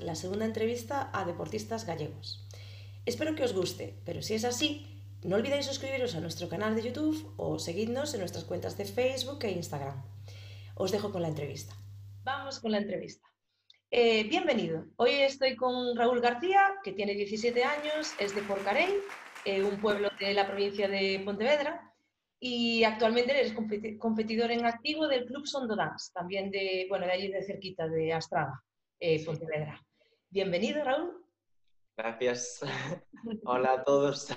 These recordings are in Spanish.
la segunda entrevista a deportistas gallegos. Espero que os guste, pero si es así, no olvidéis suscribiros a nuestro canal de YouTube o seguidnos en nuestras cuentas de Facebook e Instagram. Os dejo con la entrevista. Vamos con la entrevista. Eh, bienvenido. Hoy estoy con Raúl García, que tiene 17 años, es de Porcarey, eh, un pueblo de la provincia de Pontevedra, y actualmente eres competidor en activo del Club Sondo Dance, también de, bueno, de allí de cerquita, de Astrada, eh, Pontevedra. Bienvenido, Raúl. Gracias. Hola a todos.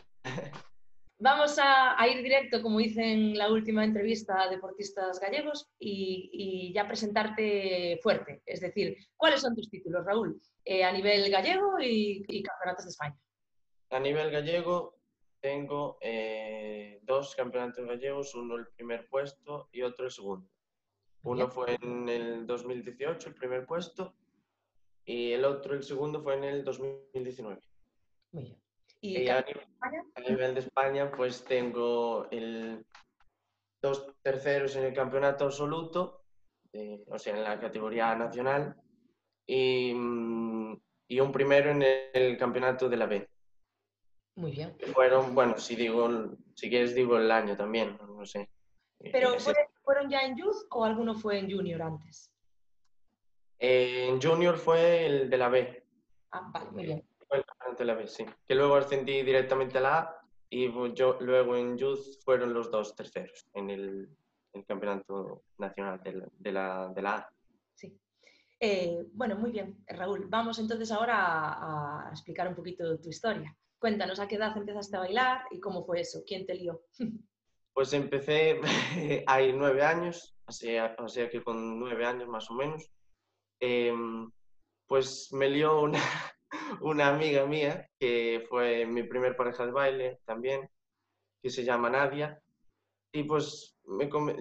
Vamos a, ir directo, como hice en la última entrevista a deportistas gallegos, y, ya presentarte fuerte. Es decir, ¿cuáles son tus títulos, Raúl? Eh, a nivel gallego y, y campeonatos de España. A nivel gallego, tengo eh, dos campeonatos gallegos, uno el primer puesto y otro el segundo. Uno fue en el 2018, el primer puesto, y el otro, el segundo, fue en el 2019. Muy bien. ¿Y, a, nivel, de España, pues tengo el, dos terceros en el campeonato absoluto, o sea, en la categoría nacional, y, mm, y un primero en el campeonato de la B. Muy bien. Fueron, bueno, si digo, si quieres digo el año también, no sé. ¿Pero fueron ya en Youth o alguno fue en Junior antes? En Junior fue el de la B. Ah, vale, muy bien. Fue el de la B, sí. Que luego ascendí directamente a la A y yo luego en Youth fueron los dos terceros en el, campeonato nacional de la, de la, A. Sí. Eh, bueno, muy bien, Raúl. Vamos entonces ahora a, a explicar un poquito tu historia. Cuéntanos, ¿a qué edad empezaste a bailar y cómo fue eso? ¿Quién te lió? Pues empecé, hay nueve años, o sea, que con nueve años más o menos, em, pues me lió una, una amiga mía que fue mi primer pareja de baile también, que se llama Nadia, y pues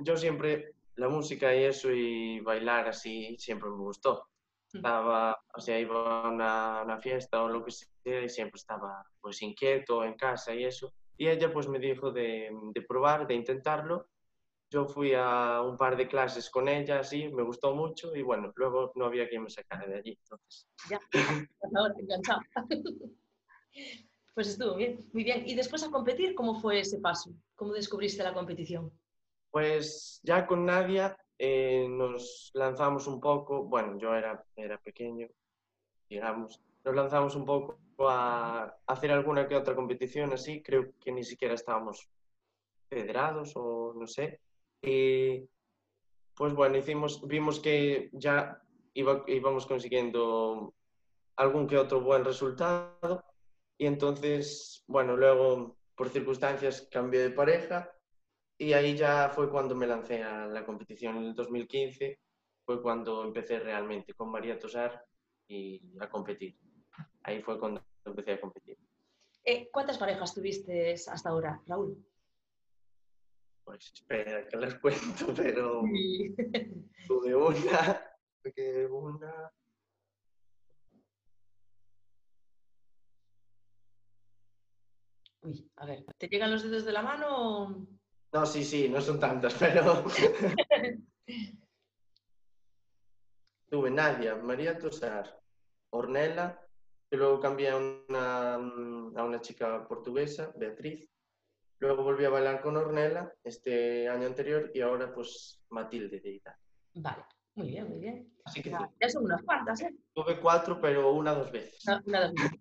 yo siempre, la música y eso y bailar así siempre me gustó estaba, o sea, iba a una, fiesta o lo que sea y siempre estaba pues inquieto en casa y eso. Y ella pues me dijo de, de probar, de intentarlo. Yo fui a un par de clases con ella, así, me gustó mucho y bueno, luego no había quien me sacara de allí. Entonces. Ya, ahora enganchado. Pues estuvo bien, muy bien. ¿Y después a competir, cómo fue ese paso? ¿Cómo descubriste la competición? Pues ya con Nadia eh, nos lanzamos un poco, bueno, yo era, era pequeño, digamos, nos lanzamos un poco a hacer alguna que otra competición así, creo que ni siquiera estábamos federados o no sé. Y pues bueno, hicimos, vimos que ya iba, íbamos consiguiendo algún que otro buen resultado y entonces, bueno, luego por circunstancias cambié de pareja y ahí ya fue cuando me lancé a la competición en el 2015, fue cuando empecé realmente con María Tosar y a competir. Ahí fue cuando empecé a competir. Eh, ¿Cuántas parejas tuviste hasta ahora, Raúl? Pues espera que les cuento, pero tuve una, tuve una, Uy, a ver, ¿te llegan los dedos de la mano? No, sí, sí, no son tantas, pero... Tuve Nadia, María Tosar, Ornella, y luego cambié a una, a una chica portuguesa, Beatriz. Luego volví a bailar con Ornella este año anterior y ahora pues Matilde de Italia. Vale, muy bien, muy bien. Así que ya, son unas cuantas, ¿eh? Tuve cuatro, pero una dos veces. una dos veces.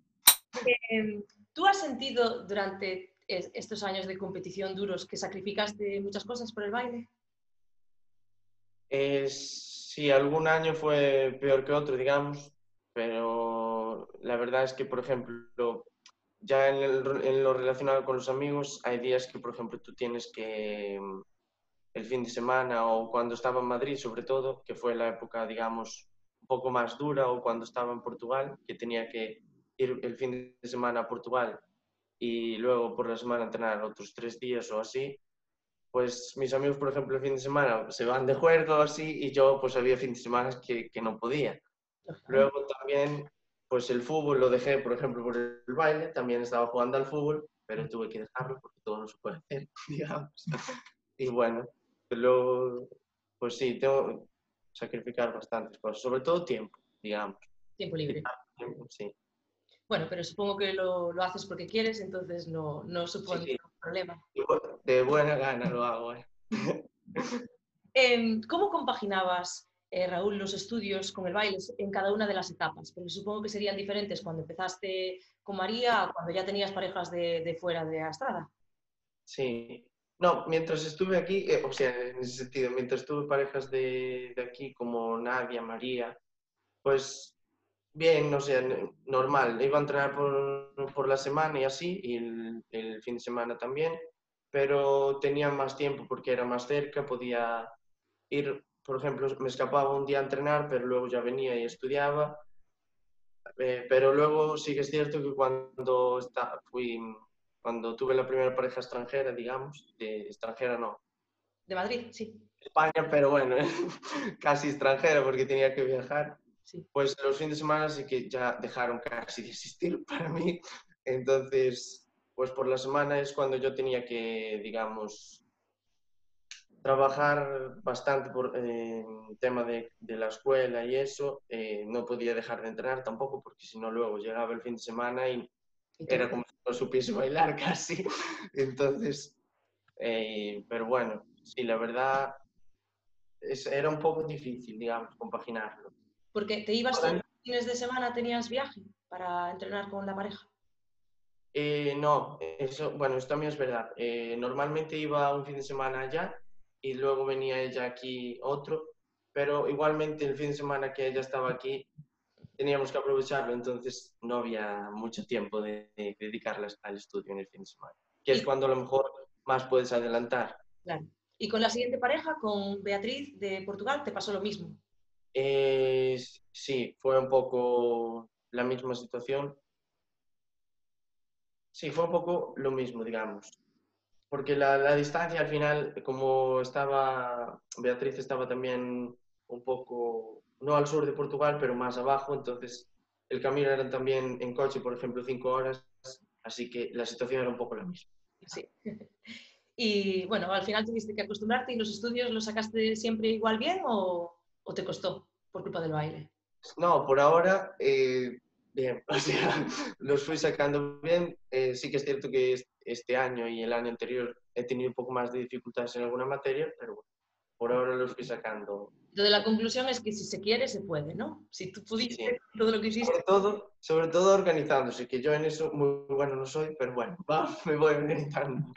Eh, ¿Tú has sentido durante estos años de competición duros que sacrificaste muchas cosas por el baile? Eh, sí, algún año fue peor que otro, digamos, pero la verdad es que, por ejemplo, ya en, en, lo relacionado con los amigos, hay días que, por ejemplo, tú tienes que mm, el fin de semana o cuando estaba en Madrid, sobre todo, que fue la época, digamos, un poco más dura, o cuando estaba en Portugal, que tenía que ir el fin de semana a Portugal y luego por la semana entrenar otros tres días o así, pues mis amigos, por ejemplo, el fin de semana se van de juego así y yo pues había fin de semana que, que no podía. Luego también, pues el fútbol lo dejé, por ejemplo, por el baile, también estaba jugando al fútbol, pero tuve que dejarlo porque todo no se puede hacer, digamos. Y bueno, luego, pues sí, tengo, sacrificar bastantes cosas, sobre todo tiempo, digamos. Tiempo libre. Tiempo, sí. Bueno, pero supongo que lo, lo haces porque quieres, entonces no, no supone Sí, sí. un problema. De buena gana lo hago, ¿eh? Em, ¿Cómo compaginabas, eh, Raúl, los estudios con el baile en cada una de las etapas? Porque supongo que serían diferentes cuando empezaste con María a cuando ya tenías parejas de, fuera de Astrada. Sí. No, mientras estuve aquí, eh, o sea, en ese sentido, mientras tuve parejas de, aquí como Nadia, María, pues bien, no sé, normal. Iba a entrenar por, por la semana y así, y el, el fin de semana también, pero tenía más tiempo porque era más cerca, podía ir, por ejemplo, me escapaba un día a entrenar, pero luego ya venía y estudiaba. Eh, pero luego sí que es cierto que cuando está, fui, cuando tuve la primera pareja extranjera, digamos, de extranjera no, De Madrid, sí. España, pero bueno, casi extranjera porque tenía que viajar, sí. pues los fines de semana sí que ya dejaron casi de existir para mí. Entonces, pues por la semana es cuando yo tenía que, digamos, trabajar bastante por eh, tema de, de, la escuela y eso. Eh, no podía dejar de entrenar tampoco porque si no luego llegaba el fin de semana y, ¿Y era como si no supiese bailar casi. Entonces, eh, pero bueno, sí, la verdad es, era un poco difícil, digamos, compaginarlo. Porque te ibas todos los fines de semana, tenías viaje para entrenar con la pareja. Eh, no, eso, bueno, eso también es verdad. Eh, normalmente iba un fin de semana allá y luego venía ella aquí otro, pero igualmente el fin de semana que ella estaba aquí teníamos que aprovecharlo, entonces no había mucho tiempo de, de dedicarle al estudio en el fin de semana, que es cuando a lo mejor más puedes adelantar. Claro. Y con la siguiente pareja, con Beatriz de Portugal, te pasó lo mismo. Eh, sí, fue un poco la misma situación. Sí, fue un poco lo mismo, digamos. Porque la, la, distancia al final, como estaba, Beatriz estaba también un poco, no al sur de Portugal, pero más abajo, entonces el camino era también en coche, por ejemplo, cinco horas, así que la situación era un poco la misma. Sí. Y bueno, al final tuviste que acostumbrarte y los estudios los sacaste siempre igual bien o, o te costó por culpa del baile. No, por ahora, eh, bien, o sea, los fui sacando bien. Eh, sí que es cierto que este año y el año anterior he tenido un poco más de dificultades en alguna materia, pero bueno, por ahora los fui sacando. Entonces la conclusión es que si se quiere, se puede, ¿no? Si tú pudiste sí. todo lo que hiciste. Sobre todo, sobre todo organizándose, que yo en eso muy bueno no soy, pero bueno, va, me voy organizando.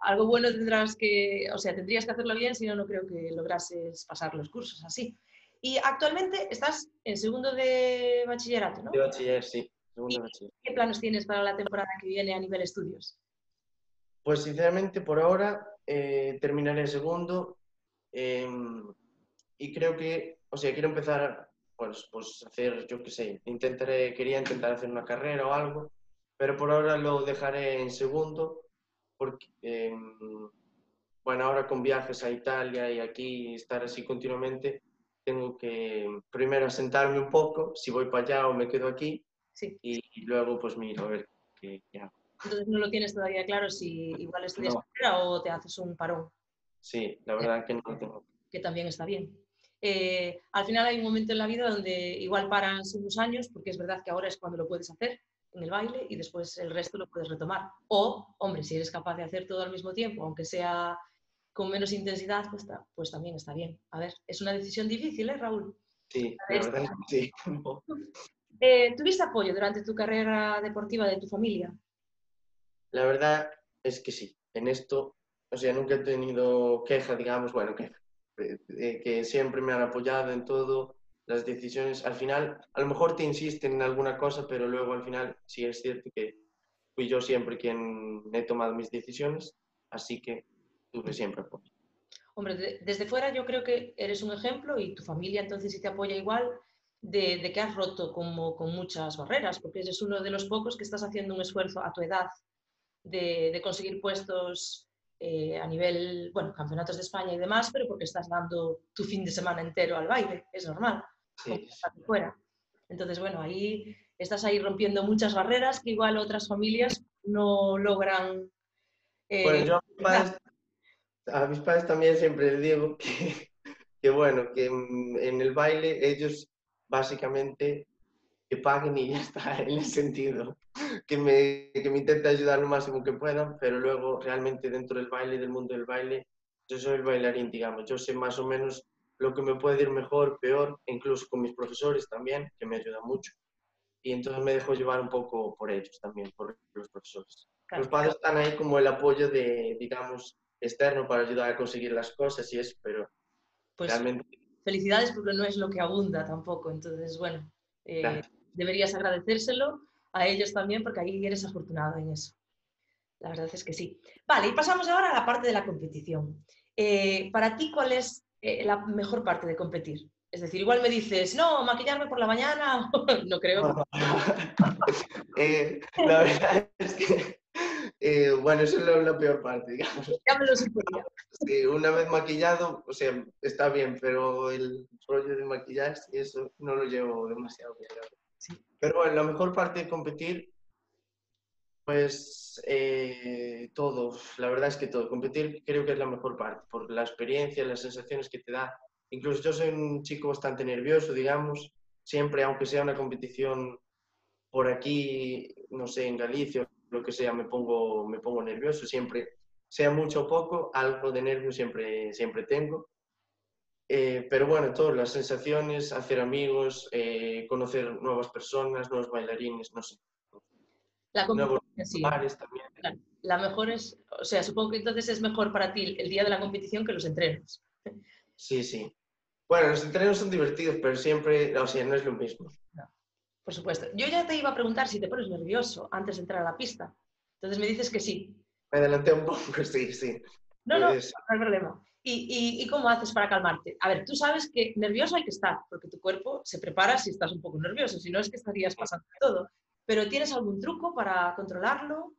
Algo bueno tendrás que, o sea, tendrías que hacerlo bien, si no, no creo que lograses pasar los cursos así. Y actualmente estás en segundo de bachillerato, ¿no? De bachiller, sí. Segundo bachiller. ¿Qué planos tienes para la temporada que viene a nivel estudios? Pues sinceramente, por ahora eh, terminaré segundo eh, y creo que, o sea, quiero empezar, pues, pues hacer, yo qué sé, intentaré, quería intentar hacer una carrera o algo, pero por ahora lo dejaré en segundo porque, eh, bueno, ahora con viajes a Italia y aquí estar así continuamente, tengo que primero asentarme un poco, si voy para allá o me quedo aquí, sí. y, y, luego pues miro a ver qué, qué, hago. Entonces no lo tienes todavía claro si igual estudias no. carrera o te haces un parón. Sí, la verdad que no lo tengo. Que también está bien. Eh, al final hay un momento en la vida donde igual paras unos años, porque es verdad que ahora es cuando lo puedes hacer en el baile y después el resto lo puedes retomar. O, hombre, si eres capaz de hacer todo al mismo tiempo, aunque sea con menos intensidad, pues, pues también está bien. A ver, es una decisión difícil, ¿eh, Raúl? Sí, la verdad sí. eh, ¿Tuviste apoyo durante tu carrera deportiva de tu familia? La verdad es que sí. En esto, o sea, nunca he tenido queja, digamos, bueno, queja, eh, que siempre me han apoyado en todo, las decisiones. Al final, a lo mejor te insisten en alguna cosa, pero luego al final sí es cierto que fui yo siempre quien he tomado mis decisiones, así que tuve siempre apoyo. Hombre, de, desde fuera yo creo que eres un ejemplo y tu familia entonces sí te apoya igual de, de que has roto como, con muchas barreras, porque eres uno de los pocos que estás haciendo un esfuerzo a tu edad de, de conseguir puestos eh, a nivel, bueno, campeonatos de España y demás, pero porque estás dando tu fin de semana entero al baile, es normal, Sí. fuera. Entonces, bueno, ahí estás ahí rompiendo muchas barreras que igual otras familias no logran. Eh, bueno, yo a mis, padres, a mis, padres, también siempre les digo que, que bueno, que en el baile ellos básicamente que paguen y ya está, en ese sentido. Que me, que me intente ayudar lo máximo que puedan, pero luego realmente dentro del baile, del mundo del baile, yo soy el bailarín, digamos. Yo sé más o menos lo que me puede ir mejor, peor, incluso con mis profesores también, que me ayudan mucho. Y entonces me dejo llevar un poco por ellos también, por los profesores. los padres están ahí como el apoyo de, digamos, externo para ayudar a conseguir las cosas y eso, pero pues, realmente... Felicidades porque no es lo que abunda tampoco, entonces, bueno, eh, deberías agradecérselo a ellos también porque ahí eres afortunado en eso. La verdad es que sí. Vale, y pasamos ahora a la parte de la competición. Eh, para ti, ¿cuál es eh, la mejor parte de competir? Es decir, igual me dices, no, maquillarme por la mañana, no creo. Eh, la verdad es que, bueno, eso es la, peor parte, digamos. Ya me lo Sí, una vez maquillado, o sea, está bien, pero el rollo de maquillaje y eso no lo llevo demasiado bien. Pero bueno, la mejor parte de competir, pues eh, todo, la verdad es que todo. Competir creo que es la mejor parte, por la experiencia, las sensaciones que te da. Incluso yo soy un chico bastante nervioso, digamos, siempre, aunque sea una competición por aquí, no sé, en Galicia, lo que sea, me pongo, me pongo nervioso, siempre, sea mucho o poco, algo de nervio siempre, siempre tengo. Eh, pero bueno, todas las sensaciones, hacer amigos, eh, conocer nuevas personas, nuevos bailarines, no sé. La competición, también. La mejor es, o sea, supongo que entonces es mejor para ti el día de la competición que los entrenos. Sí, sí. Bueno, los entrenos son divertidos, pero siempre, o sea, no es lo mismo. Por supuesto. Yo ya te iba a preguntar si te pones nervioso antes de entrar a la pista. Entonces me dices que sí. Me adelanté un poco, sí, sí. No, no, no hay problema. ¿Y, cómo haces para calmarte? A ver, tú sabes que nervioso hay que estar, porque tu cuerpo se prepara si estás un poco nervioso, si no es que estarías pasando todo. Pero ¿tienes algún truco para controlarlo?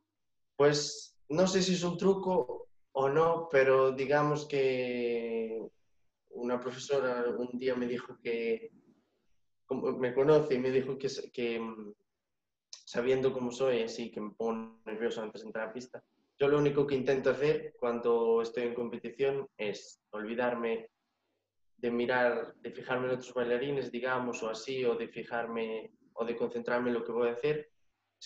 Pues no sé si es un truco o no, pero digamos que una profesora un día me dijo que, me conoce y me dijo que, que sabiendo cómo soy, así que me pongo nervioso antes de entrar a la pista, yo lo único que intento hacer cuando estoy en competición es olvidarme de mirar, de fijarme en otros bailarines, digamos, o así, o de fijarme o de concentrarme en lo que voy a hacer.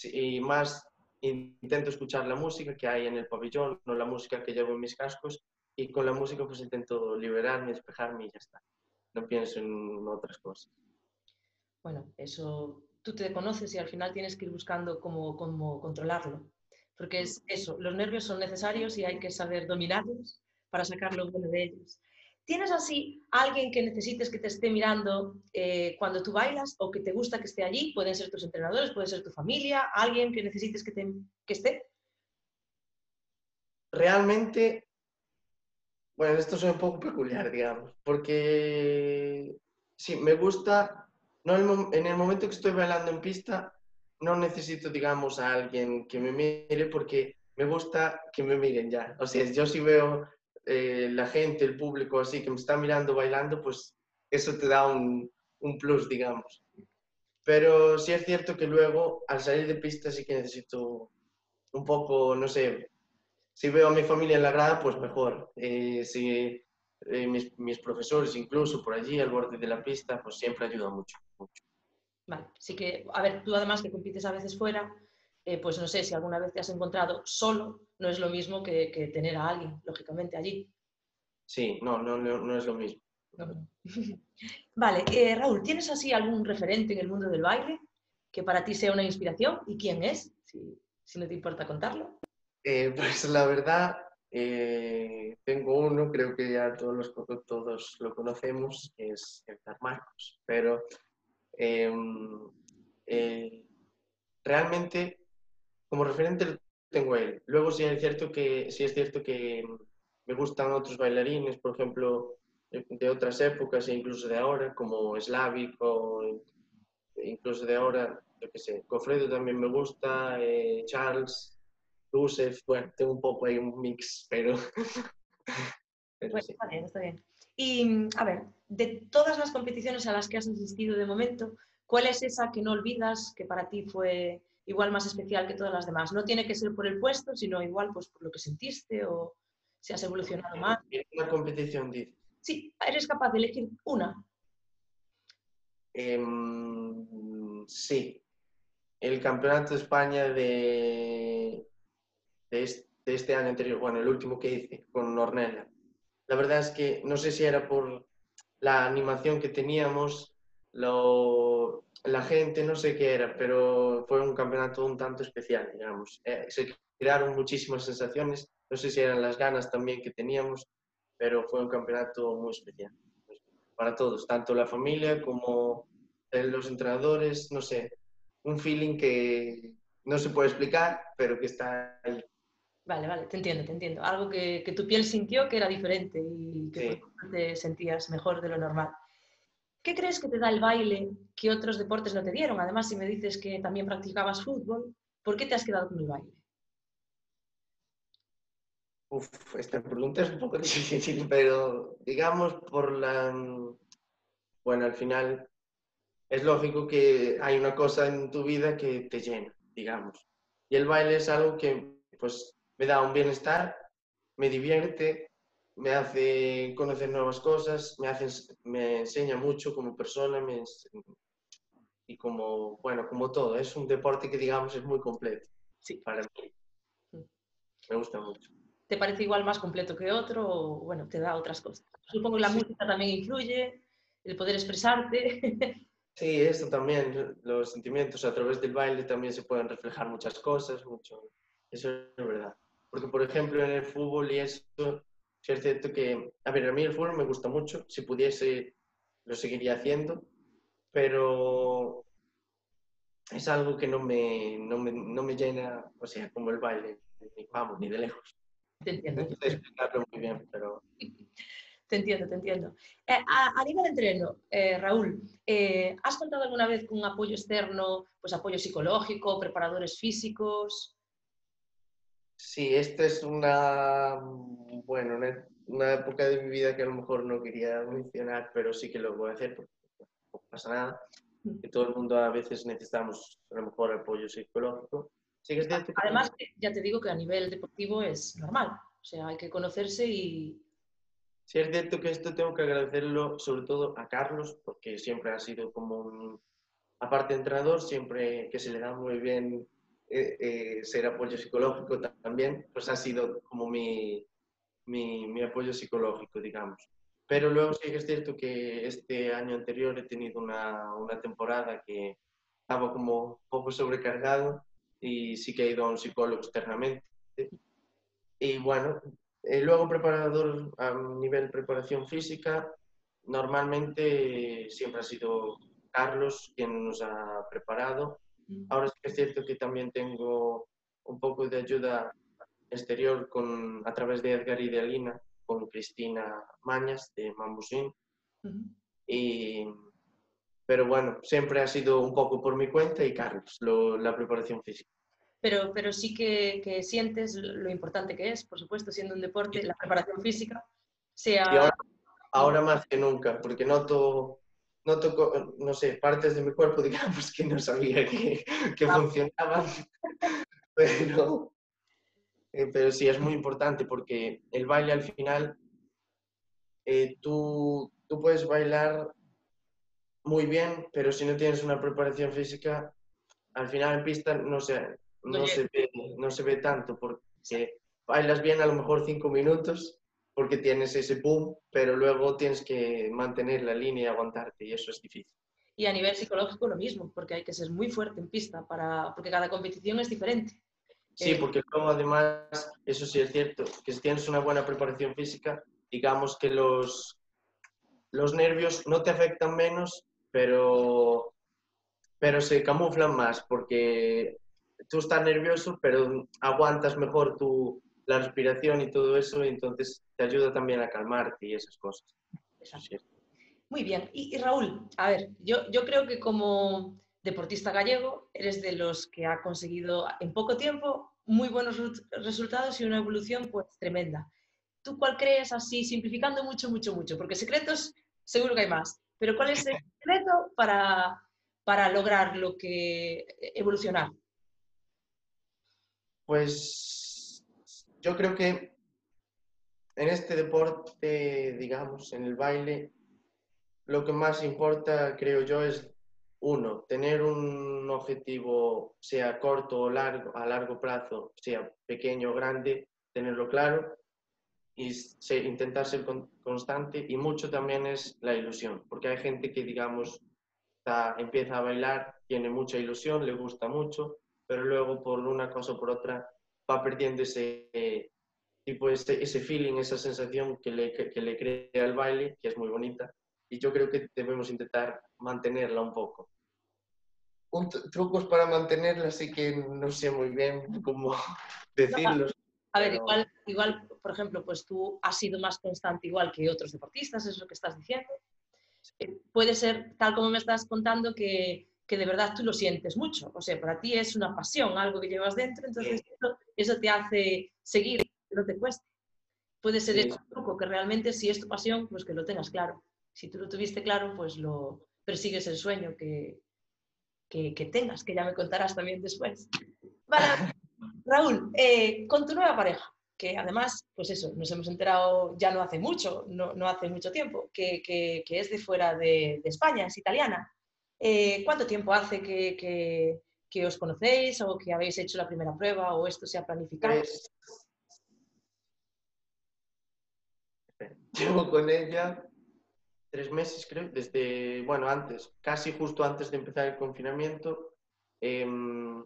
Y más intento escuchar la música que hay en el pabellón, no la música que llevo en mis cascos, y con la música pues intento liberarme, despejarme y ya está. No pienso en otras cosas. Bueno, eso tú te conoces y al final tienes que ir buscando cómo, cómo controlarlo porque es eso, los nervios son necesarios y hay que saber dominarlos para sacar lo bueno de ellos. ¿Tienes así alguien que necesites que te esté mirando eh, cuando tú bailas o que te gusta que esté allí? Pueden ser tus entrenadores, puede ser tu familia, alguien que necesites que, te, que esté. Realmente, bueno, esto es un poco peculiar, digamos, porque sí, me gusta, no en el momento que estoy bailando en pista, no necesito, digamos, a alguien que me mire porque me gusta que me miren ya. O sea, yo si veo eh, la gente, el público así que me está mirando bailando, pues eso te da un, plus, digamos. Pero sí es cierto que luego, al salir de pista, sí que necesito un poco, no sé, si veo a mi familia en la grada, pues mejor. Eh, si eh, mis, mis, profesores, incluso por allí, al borde de la pista, pues siempre ayuda mucho. mucho. Vale, sí que, a ver, tú además que compites a veces fuera, eh, pues no sé, si alguna vez te has encontrado solo, no es lo mismo que, tener a alguien, lógicamente, allí. Sí, no, no, no, es lo mismo. vale, eh, Raúl, ¿tienes así algún referente en el mundo del baile que para ti sea una inspiración? ¿Y quién es? Si, no te importa contarlo. Eh, pues la verdad, tengo uno, creo que ya todos, los, todos lo conocemos, es Edgar Marcos, pero Em, eh, realmente, como referente tengo él. Luego sí es cierto que, sí es cierto que me gustan otros bailarines, por ejemplo, de otras épocas e incluso de ahora, como Slavic o incluso de ahora, yo qué sé, Cofredo también me gusta, eh, Charles, Rusev, bueno, tengo un poco ahí un mix, pero... Está bien, está bien. Y, a ver, de todas las competiciones a las que has asistido de momento, ¿cuál es esa que no olvidas, que para ti fue igual más especial que todas las demás? No tiene que ser por el puesto, sino igual pues, por lo que sentiste o si has evolucionado más. ¿En una competición dices? Sí, eres capaz de elegir una. Em, sí, el Campeonato de España de, de, este, año anterior, bueno, el último que hice con Ornella. La verdad es que no sé si era por la animación que teníamos, lo, la gente, no sé qué era, pero fue un campeonato un tanto especial, digamos. Eh, se crearon muchísimas sensaciones, no sé si eran las ganas también que teníamos, pero fue un campeonato muy especial para todos, tanto la familia como los entrenadores, no sé, un feeling que no se puede explicar, pero que está ahí. Vale, vale, te entiendo, te entiendo. Algo que, que tu piel sintió que era diferente y que te sentías mejor de lo normal. ¿Qué crees que te da el baile que otros deportes no te dieron? Además, si me dices que también practicabas fútbol, ¿por qué te has quedado con el baile? Uf, esta pregunta es un poco difícil, pero digamos por la... Bueno, al final es lógico que hay una cosa en tu vida que te llena, digamos. Y el baile es algo que pues me da un bienestar, me divierte, me hace conocer nuevas cosas, me, hace, me enseña mucho como persona y como, bueno, como todo. Es un deporte que, digamos, es muy completo sí. para mí. Mm. Me gusta mucho. ¿Te parece igual más completo que otro o, bueno, te da otras cosas? Supongo que la música también influye, el poder expresarte. Sí, eso también, los sentimientos a través del baile también se pueden reflejar muchas cosas, mucho. Eso es verdad. Porque, por ejemplo, en el fútbol y eso, es cierto que, a ver, a mí el fútbol me gusta mucho, si pudiese lo seguiría haciendo, pero es algo que no me, no me, no me llena, o sea, como el baile, ni vamos, ni de lejos. Te entiendo. No puedo explicarlo muy bien, pero... Te entiendo, te entiendo. Eh, a, nivel de entreno, eh, Raúl, eh, ¿has contado alguna vez con un apoyo externo, pues apoyo psicológico, preparadores físicos? Sí, esta es una, bueno, una, época de mi vida que a lo mejor no quería mencionar, pero sí que lo voy a hacer porque no pasa nada. Que todo el mundo a veces necesitamos a lo mejor apoyo psicológico. Sí que Además, ya te digo que a nivel deportivo es normal. O sea, hay que conocerse y... Sí, es cierto que esto tengo que agradecerlo sobre todo a Carlos, porque siempre ha sido como un, aparte entrenador, siempre que se le da muy bien eh, eh, ser apoyo psicológico también, pues ha sido como mi, mi, apoyo psicológico, digamos. Pero luego sí que es cierto que este año anterior he tenido una, una temporada que estaba como un poco sobrecargado y sí que he ido a un psicólogo externamente. Y bueno, eh, luego preparador a nivel preparación física, normalmente siempre ha sido Carlos quien nos ha preparado Ahora sí que es cierto que también tengo un poco de ayuda exterior con, a través de Edgar y de Alina, con Cristina Mañas de Mambusín. y, pero bueno, siempre ha sido un poco por mi cuenta y Carlos, la preparación física. Pero, pero sí que, que, sientes lo importante que es, por supuesto, siendo un deporte, la preparación física, sea... Ahora, ahora, más que nunca, porque noto no tocó, no sé, partes de mi cuerpo, digamos, que no sabía que, que ah. funcionaban, pero, eh, pero sí es muy importante porque el baile al final, eh, tú, tú puedes bailar muy bien, pero si no tienes una preparación física, al final en pista no se, no, se, ve, no se ve tanto porque bailas bien a lo mejor cinco minutos porque tienes ese boom, pero luego tienes que mantener la línea y aguantarte y eso es difícil. Y a nivel psicológico lo mismo, porque hay que ser muy fuerte en pista, para, porque cada competición es diferente. Sí, eh, porque luego además, eso sí es cierto, que si tienes una buena preparación física, digamos que los, los nervios no te afectan menos, pero, pero se camuflan más, porque tú estás nervioso, pero aguantas mejor tu, la respiración y todo eso, y entonces te ayuda también a calmarte y esas cosas. Muy bien. Y, Raúl, a ver, yo, yo creo que como deportista gallego eres de los que ha conseguido en poco tiempo muy buenos resultados y una evolución pues tremenda. ¿Tú cuál crees así, simplificando mucho, mucho, mucho? Porque secretos seguro que hay más, pero ¿cuál es el secreto para, para lograr lo que evolucionar? Pues yo creo que en este deporte, digamos, en el baile, lo que más importa, creo yo, es uno, tener un objetivo, sea corto o largo, a largo plazo, sea pequeño o grande, tenerlo claro y intentar ser constante. Y mucho también es la ilusión, porque hay gente que, digamos, empieza a bailar, tiene mucha ilusión, le gusta mucho, pero luego por una cosa o por otra va perdiendo ese, tipo, ese, ese feeling, esa sensación que le, que le crea el baile, que es muy bonita y yo creo que debemos intentar mantenerla un poco. Un trucos para mantenerla, así que no sé muy bien cómo decirlos. a ver, igual, igual, por ejemplo, pues tú has sido más constante igual que otros deportistas, es lo que estás diciendo. Eh, puede ser, tal como me estás contando, que, que, de verdad tú lo sientes mucho. O sea, para ti es una pasión, algo que llevas dentro, entonces eso, te hace seguir, que no te cueste. Puede ser sí. truco, que realmente si es tu pasión, pues que lo tengas claro si tú lo tuviste claro, pues lo persigues el sueño que, que, tengas, que ya me contarás también después. Vale, Raúl, eh, con tu nueva pareja, que además, pues eso, nos hemos enterado ya no hace mucho, no, no hace mucho tiempo, que, que, es de fuera de, de España, es italiana. Eh, ¿Cuánto tiempo hace que, os conocéis o que habéis hecho la primera prueba o esto se ha planificado? Pues... Llevo con ella tres meses, creo, desde, bueno, antes, casi justo antes de empezar el confinamiento, em,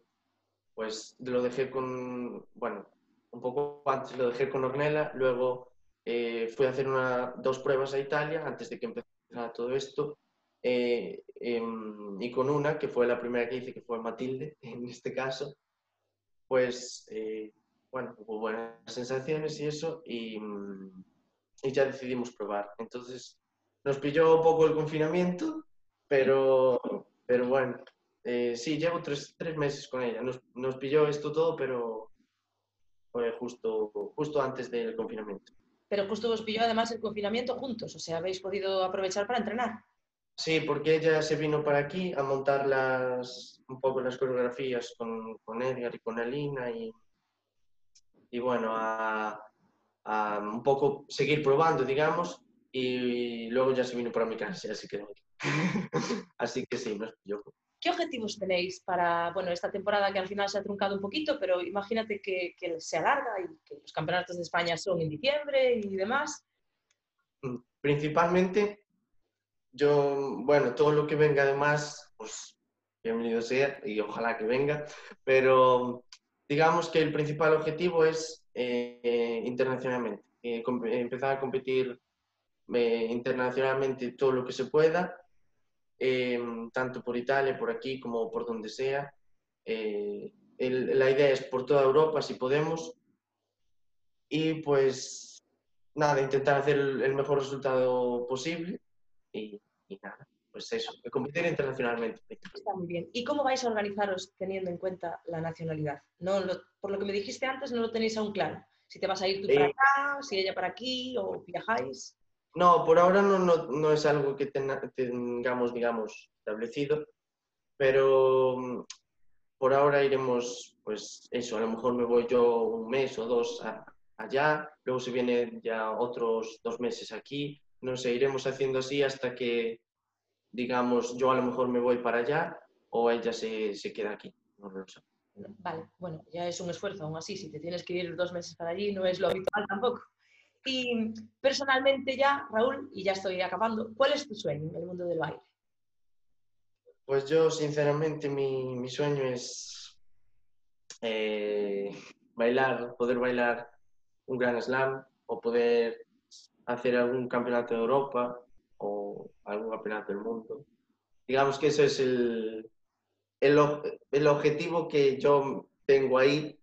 pues lo dejé con, bueno, un poco antes lo dejé con Ornella, luego eh, fui a hacer una, dos pruebas a Italia antes de que empezara todo esto, eh, em, y con una, que fue la primera que hice, que fue Matilde, en este caso, pues, eh, bueno, hubo buenas sensaciones y eso, y, y ya decidimos probar. Entonces, nos pilló un poco el confinamiento, pero, pero bueno, eh, sí, llevo tres, tres, meses con ella. Nos, nos, pilló esto todo, pero fue justo, justo antes del confinamiento. Pero justo os pilló además el confinamiento juntos, o sea, habéis podido aprovechar para entrenar. Sí, porque ella se vino para aquí a montar las, un poco las coreografías con, con Edgar y con Alina y, y bueno, a, a un poco seguir probando, digamos, y luego ya se vino para mi casa, así que, así que sí, nos pilló. ¿Qué objetivos tenéis para bueno, esta temporada que al final se ha truncado un poquito, pero imagínate que, que se alarga y que los campeonatos de España son en diciembre y demás? Mm, principalmente, yo, bueno, todo lo que venga además, pues bienvenido sea y ojalá que venga, pero digamos que el principal objetivo es eh, internacionalmente, eh, empezar a competir internacionalmente todo lo que se pueda, eh, tanto por Italia, por aquí, como por donde sea. Eh, la idea es por toda Europa, si podemos. Y pues nada, intentar hacer el, mejor resultado posible nada, pues eso, competir internacionalmente. Está muy bien. ¿Y cómo vais a organizaros teniendo en cuenta la nacionalidad? No, por lo que me dijiste antes, no lo tenéis aún claro. Si te vas a ir tú para acá, si ella para aquí o viajáis. No, por ahora no, no, no es algo que tengamos, digamos, establecido, pero mm, por ahora iremos, pues eso, a lo mejor me voy yo un mes o dos allá, luego se vienen ya otros dos meses aquí, no sé, iremos haciendo así hasta que, digamos, yo a lo mejor me voy para allá o ella se, se queda aquí, no lo sé. Vale, bueno, ya es un esfuerzo aún así, si te tienes que ir dos meses para allí no es lo habitual tampoco. Y personalmente ya, Raúl, y ya estoy acabando, ¿cuál es tu sueño en el mundo del baile? Pues yo, sinceramente, mi, mi sueño es eh, bailar, poder bailar un gran slam o poder hacer algún campeonato de Europa o algún campeonato del mundo. Digamos que eso es el, el, el objetivo que yo tengo ahí,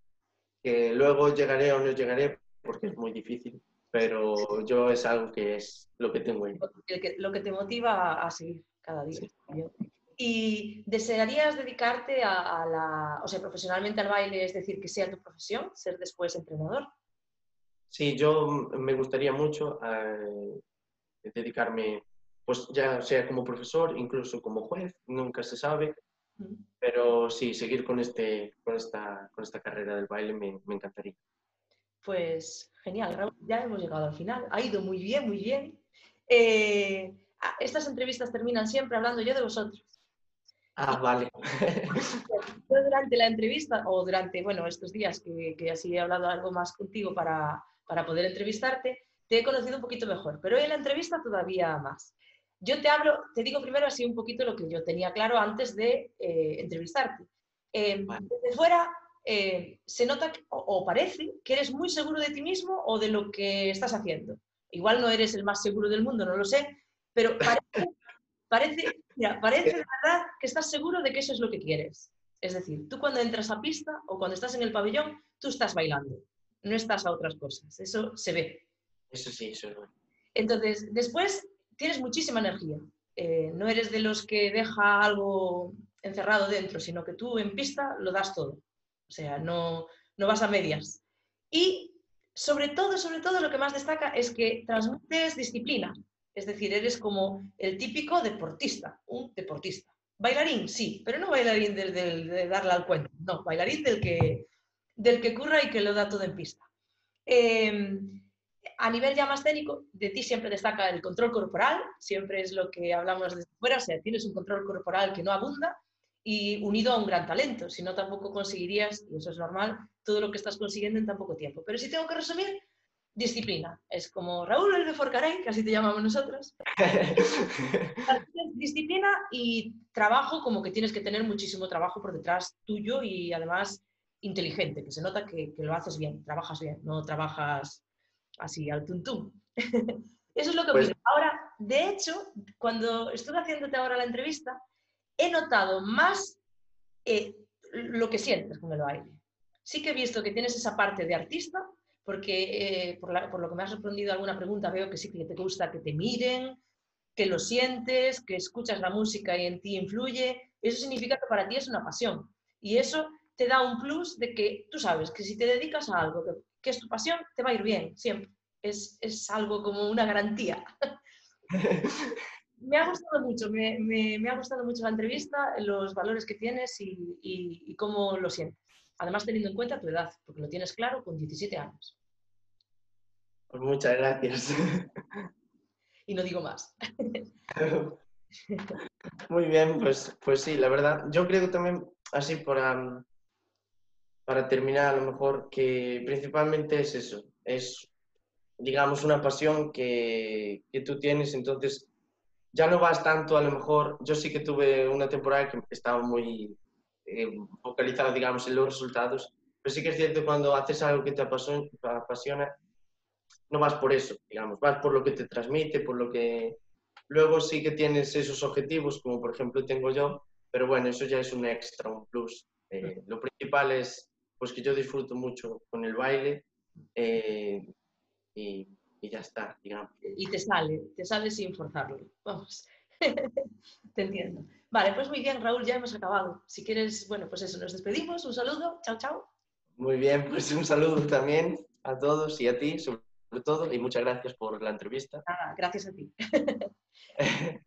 que luego llegaré o no llegaré porque es muy difícil pero yo es algo que es lo que tengo ahí. Lo que, te motiva a seguir cada día. ¿Y desearías dedicarte a, la, o sea, profesionalmente al baile, es decir, que sea tu profesión, ser después entrenador? Sí, yo me gustaría mucho eh, dedicarme, pues ya sea como profesor, incluso como juez, nunca se sabe, pero sí, seguir con, este, con, esta, con esta carrera del baile me, me encantaría. Pues genial, Raúl, ya hemos llegado al final. Ha ido muy bien, muy bien. Eh, estas entrevistas terminan siempre hablando yo de vosotros. Ah, vale. Yo durante la entrevista, o durante, bueno, estos días que, que así he hablado algo más contigo para, para poder entrevistarte, te he conocido un poquito mejor, pero hoy en la entrevista todavía más. Yo te hablo, te digo primero así un poquito lo que yo tenía claro antes de eh, entrevistarte. Eh, Desde fuera eh, se nota o, parece que eres muy seguro de ti mismo o de lo que estás haciendo. Igual no eres el más seguro del mundo, no lo sé, pero parece, parece, parece de verdad que estás seguro de que eso es lo que quieres. Es decir, tú cuando entras a pista o cuando estás en el pabellón, tú estás bailando, no estás a otras cosas. Eso se ve. Eso sí, eso es Entonces, después tienes muchísima energía. Eh, no eres de los que deja algo encerrado dentro, sino que tú en pista lo das todo. O sea, no, no vas a medias. Y sobre todo, sobre todo, lo que más destaca es que transmites disciplina. Es decir, eres como el típico deportista, un deportista. Bailarín, sí, pero no bailarín del, de darle al cuento, no, bailarín del que, del que curra y que lo da todo en pista. Em, a nivel ya más técnico, de ti siempre destaca el control corporal, siempre es lo que hablamos desde fuera, o sea, tienes un control corporal que no abunda y unido a un gran talento, si no tampoco conseguirías, y eso es normal, todo lo que estás consiguiendo en tan poco tiempo. Pero si tengo que resumir, disciplina. Es como Raúl el de Forcarey, que así te llamamos nosotros. disciplina y trabajo, como que tienes que tener muchísimo trabajo por detrás tuyo y además inteligente, que se nota que, lo haces bien, trabajas bien, no trabajas así al tuntún. Eso es lo que pues... Ahora, de hecho, cuando estuve haciéndote ahora la entrevista, he notado más eh, lo que sientes con el baile. Sí que he visto que tienes esa parte de artista, porque eh, por, lo que me has respondido a alguna pregunta veo que sí que te gusta que te miren, que lo sientes, que escuchas la música y en ti influye. Eso significa que para ti es una pasión. Y eso te da un plus de que tú sabes que si te dedicas a algo que, es tu pasión, te va a ir bien, siempre. Es, es algo como una garantía. me ha gustado mucho, me, me, ha gustado mucho la entrevista, los valores que tienes y, y cómo lo sientes. Además, teniendo en cuenta tu edad, porque lo tienes claro con 17 años. Pues muchas gracias. Y no digo más. Muy bien, pues, pues sí, la verdad. Yo creo que también, así para, para terminar, a lo mejor, que principalmente es eso. Es, digamos, una pasión que, que tú tienes, entonces ya no vas tanto, a lo mejor, yo sí que tuve una temporada que estaba muy eh, focalizado, digamos, en los resultados. Pero sí que es cierto cuando haces algo que te apasiona, no vas por eso, digamos, vas por lo que te transmite, por lo que... Luego sí que tienes esos objetivos, como por ejemplo tengo yo, pero bueno, eso ya es un extra, un plus. Eh, lo principal es pues que yo disfruto mucho con el baile eh, y, y, ya está, digamos. Y te sale, te sale sin forzarlo, vamos, te entiendo. Vale, pues muy bien, Raúl, ya hemos acabado. Si quieres, bueno, pues eso, nos despedimos. Un saludo, chao, chao. Muy bien, pues un saludo también a todos y a ti, sobre todo, y muchas gracias por la entrevista. gracias a ti.